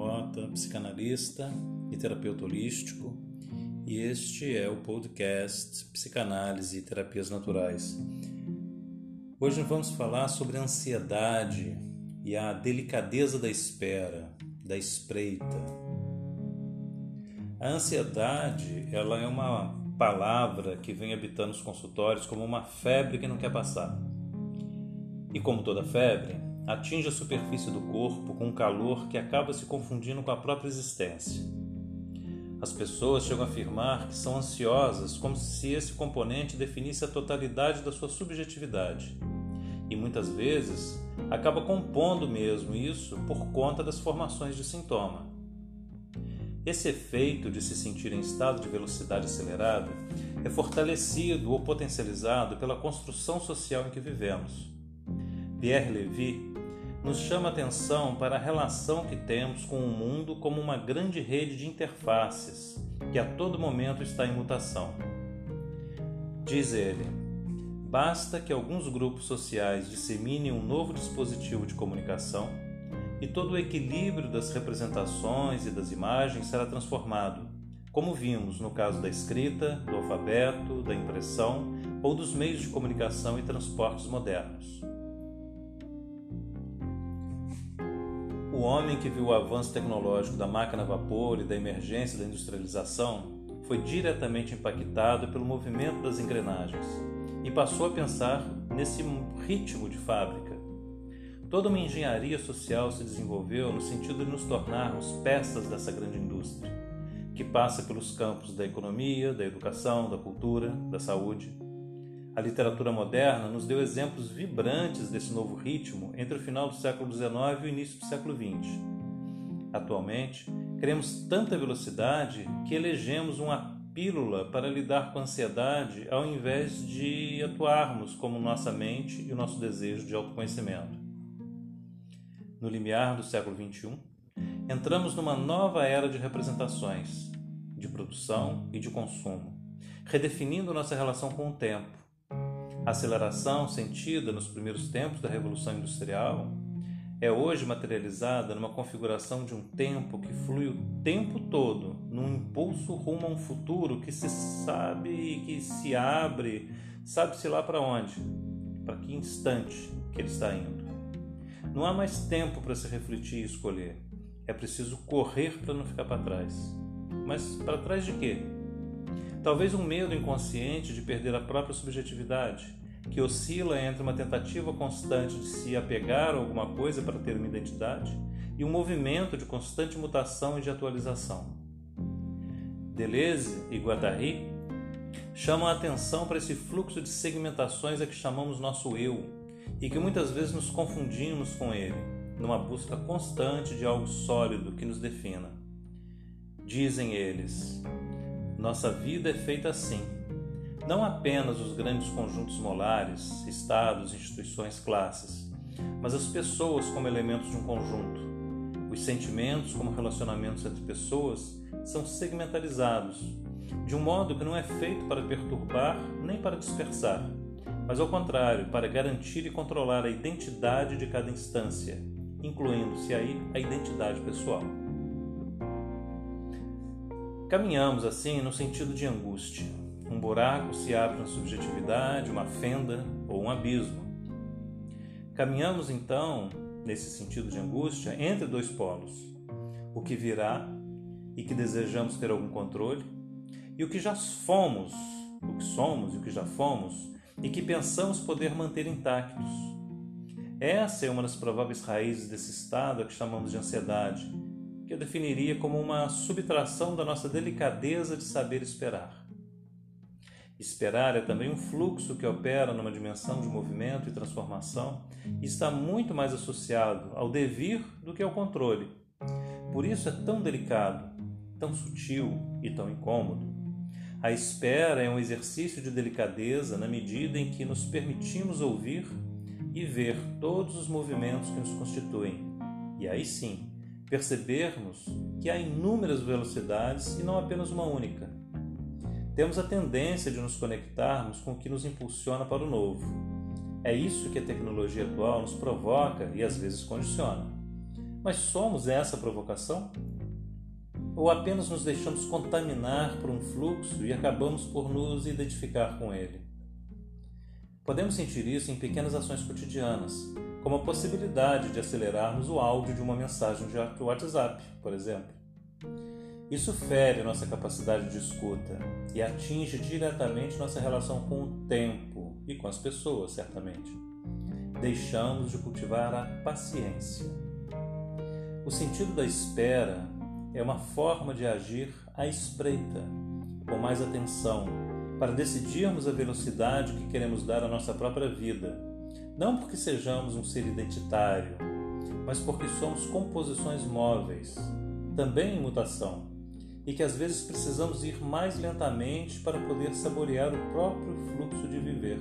Mota, psicanalista e terapeuta holístico, e este é o podcast Psicanálise e Terapias Naturais. Hoje vamos falar sobre a ansiedade e a delicadeza da espera, da espreita. A ansiedade, ela é uma palavra que vem habitando os consultórios como uma febre que não quer passar. E como toda febre, atinge a superfície do corpo com um calor que acaba se confundindo com a própria existência. As pessoas chegam a afirmar que são ansiosas como se esse componente definisse a totalidade da sua subjetividade. E muitas vezes acaba compondo mesmo isso por conta das formações de sintoma. Esse efeito de se sentir em estado de velocidade acelerada é fortalecido ou potencializado pela construção social em que vivemos. Pierre Levy nos chama atenção para a relação que temos com o mundo como uma grande rede de interfaces que a todo momento está em mutação. Diz ele: basta que alguns grupos sociais disseminem um novo dispositivo de comunicação e todo o equilíbrio das representações e das imagens será transformado, como vimos no caso da escrita, do alfabeto, da impressão ou dos meios de comunicação e transportes modernos. O homem que viu o avanço tecnológico da máquina a vapor e da emergência da industrialização foi diretamente impactado pelo movimento das engrenagens e passou a pensar nesse ritmo de fábrica. Toda uma engenharia social se desenvolveu no sentido de nos tornarmos peças dessa grande indústria, que passa pelos campos da economia, da educação, da cultura, da saúde a literatura moderna nos deu exemplos vibrantes desse novo ritmo entre o final do século XIX e o início do século XX. Atualmente, queremos tanta velocidade que elegemos uma pílula para lidar com a ansiedade ao invés de atuarmos como nossa mente e o nosso desejo de autoconhecimento. No limiar do século XXI, entramos numa nova era de representações, de produção e de consumo, redefinindo nossa relação com o tempo aceleração sentida nos primeiros tempos da Revolução Industrial é hoje materializada numa configuração de um tempo que flui o tempo todo num impulso rumo a um futuro que se sabe que se abre, sabe-se lá para onde, para que instante que ele está indo. Não há mais tempo para se refletir e escolher. É preciso correr para não ficar para trás. Mas para trás de quê? Talvez um medo inconsciente de perder a própria subjetividade, que oscila entre uma tentativa constante de se apegar a alguma coisa para ter uma identidade e um movimento de constante mutação e de atualização. Deleuze e Guattari chamam a atenção para esse fluxo de segmentações a que chamamos nosso eu e que muitas vezes nos confundimos com ele, numa busca constante de algo sólido que nos defina. Dizem eles: nossa vida é feita assim. Não apenas os grandes conjuntos molares, estados, instituições, classes, mas as pessoas como elementos de um conjunto. Os sentimentos, como relacionamentos entre pessoas, são segmentalizados, de um modo que não é feito para perturbar nem para dispersar, mas ao contrário, para garantir e controlar a identidade de cada instância, incluindo-se aí a identidade pessoal. Caminhamos assim no sentido de angústia. Um buraco se abre na subjetividade, uma fenda ou um abismo. Caminhamos então, nesse sentido de angústia, entre dois polos: o que virá e que desejamos ter algum controle, e o que já fomos, o que somos e o que já fomos, e que pensamos poder manter intactos. Essa é uma das prováveis raízes desse estado a que chamamos de ansiedade definiria como uma subtração da nossa delicadeza de saber esperar. Esperar é também um fluxo que opera numa dimensão de movimento e transformação e está muito mais associado ao devir do que ao controle. Por isso é tão delicado, tão sutil e tão incômodo. A espera é um exercício de delicadeza na medida em que nos permitimos ouvir e ver todos os movimentos que nos constituem. E aí sim, percebermos que há inúmeras velocidades e não apenas uma única. Temos a tendência de nos conectarmos com o que nos impulsiona para o novo. É isso que a tecnologia atual nos provoca e às vezes condiciona. Mas somos essa provocação? Ou apenas nos deixamos contaminar por um fluxo e acabamos por nos identificar com ele? Podemos sentir isso em pequenas ações cotidianas, como a possibilidade de acelerarmos o áudio de uma mensagem de WhatsApp, por exemplo. Isso fere nossa capacidade de escuta e atinge diretamente nossa relação com o tempo e com as pessoas, certamente. Deixamos de cultivar a paciência. O sentido da espera é uma forma de agir à espreita, com mais atenção, para decidirmos a velocidade que queremos dar à nossa própria vida, não porque sejamos um ser identitário, mas porque somos composições móveis, também em mutação, e que às vezes precisamos ir mais lentamente para poder saborear o próprio fluxo de viver.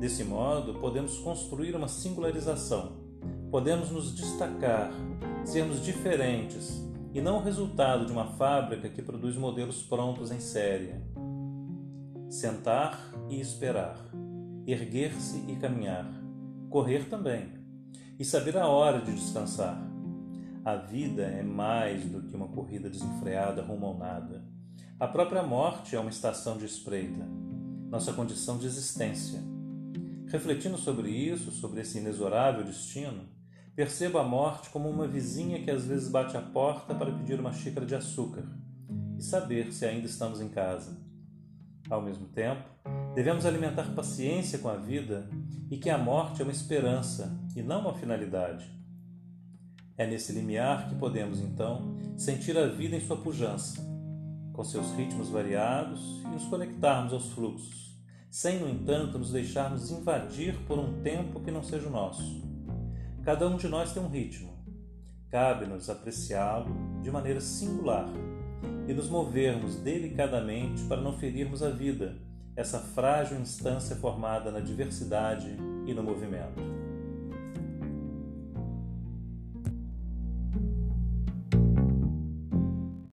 Desse modo, podemos construir uma singularização, podemos nos destacar, sermos diferentes e não o resultado de uma fábrica que produz modelos prontos em série. Sentar e esperar, erguer-se e caminhar, correr também, e saber a hora de descansar. A vida é mais do que uma corrida desenfreada rumo ao nada. A própria morte é uma estação de espreita, nossa condição de existência. Refletindo sobre isso, sobre esse inexorável destino, Percebo a morte como uma vizinha que às vezes bate à porta para pedir uma xícara de açúcar e saber se ainda estamos em casa. Ao mesmo tempo, devemos alimentar paciência com a vida e que a morte é uma esperança e não uma finalidade. É nesse limiar que podemos, então, sentir a vida em sua pujança, com seus ritmos variados e nos conectarmos aos fluxos, sem, no entanto, nos deixarmos invadir por um tempo que não seja o nosso Cada um de nós tem um ritmo. Cabe-nos apreciá-lo de maneira singular e nos movermos delicadamente para não ferirmos a vida, essa frágil instância formada na diversidade e no movimento.